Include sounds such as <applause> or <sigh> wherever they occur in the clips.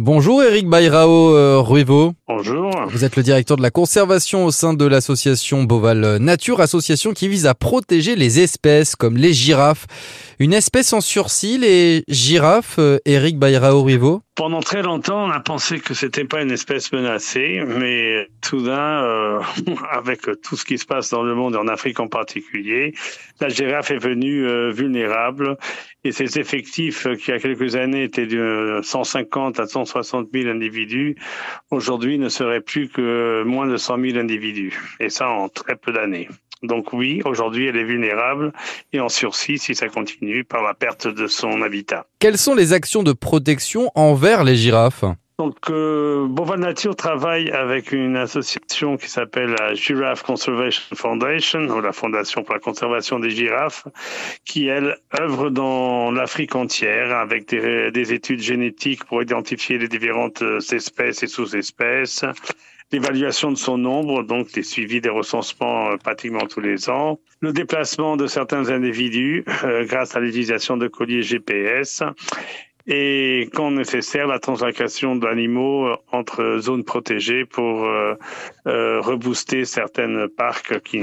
Bonjour Eric Bayrao euh, Ruivo. Bonjour. Vous êtes le directeur de la conservation au sein de l'association Boval Nature, association qui vise à protéger les espèces comme les girafes. Une espèce en sursis, les girafes, Eric euh, Bayrao Ruivo Pendant très longtemps, on a pensé que c'était pas une espèce menacée, mais d'un, euh, <laughs> avec tout ce qui se passe dans le monde et en Afrique en particulier, la girafe est venue euh, vulnérable et ses effectifs qui il y a quelques années étaient de 150 à 160 000 individus, aujourd'hui ne seraient plus que moins de 100 000 individus. Et ça en très peu d'années. Donc oui, aujourd'hui, elle est vulnérable et en sursis si ça continue par la perte de son habitat. Quelles sont les actions de protection envers les girafes? Donc, euh, Boval Nature travaille avec une association qui s'appelle la Giraffe Conservation Foundation, ou la Fondation pour la conservation des girafes, qui, elle, œuvre dans l'Afrique entière avec des, des études génétiques pour identifier les différentes espèces et sous-espèces, l'évaluation de son nombre, donc les suivis des recensements euh, pratiquement tous les ans, le déplacement de certains individus euh, grâce à l'utilisation de colliers GPS et quand nécessaire la translocation d'animaux euh, entre zones protégées pour rebooster certaines parcs qui,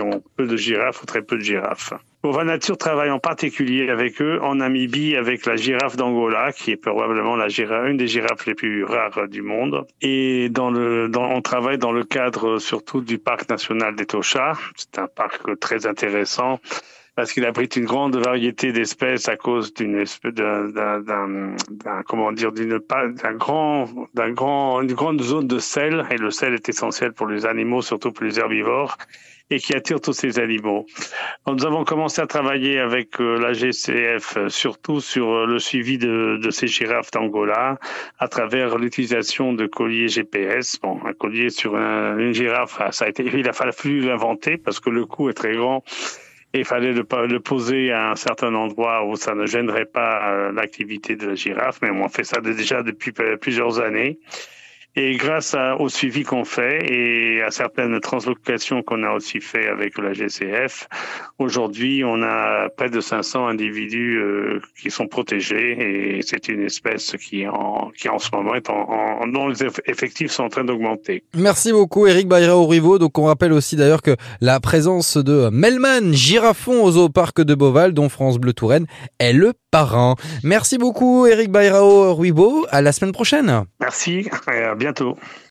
ont peu de girafes ou très peu de girafes. Bova Nature travaille en particulier avec eux en Namibie avec la girafe d'Angola, qui est probablement la une des girafes les plus rares du monde. Et on travaille dans le cadre surtout du parc national des. C'est un parc très intéressant parce qu'il abrite une grande variété d'espèces à cause d'une espèce d'un, comment dire, d'une d'un grand, d'un grand, une grande zone de sel. Et le sel est essentiel pour les animaux, surtout pour les herbivores et qui attire tous ces animaux. nous avons commencé à travailler avec euh, la GCF, surtout sur euh, le suivi de, de ces girafes d'Angola, à travers l'utilisation de colliers GPS. Bon, un collier sur une girafe, ça a été, il a fallu l'inventer parce que le coût est très grand. Il fallait le, le, poser à un certain endroit où ça ne gênerait pas l'activité de la girafe, mais on fait ça déjà depuis plusieurs années. Et grâce au suivi qu'on fait et à certaines translocations qu'on a aussi fait avec la GCF, aujourd'hui, on a près de 500 individus euh, qui sont protégés et c'est une espèce qui en, qui en ce moment est en, dont les effectifs sont en train d'augmenter. Merci beaucoup Eric Bayra Rivo. Donc on rappelle aussi d'ailleurs que la présence de Melman Girafon au zooparc de Beauval, dont France Bleu Touraine, est le parrain. Merci beaucoup Eric Bayrao Ruibo. À la semaine prochaine. Merci bientôt.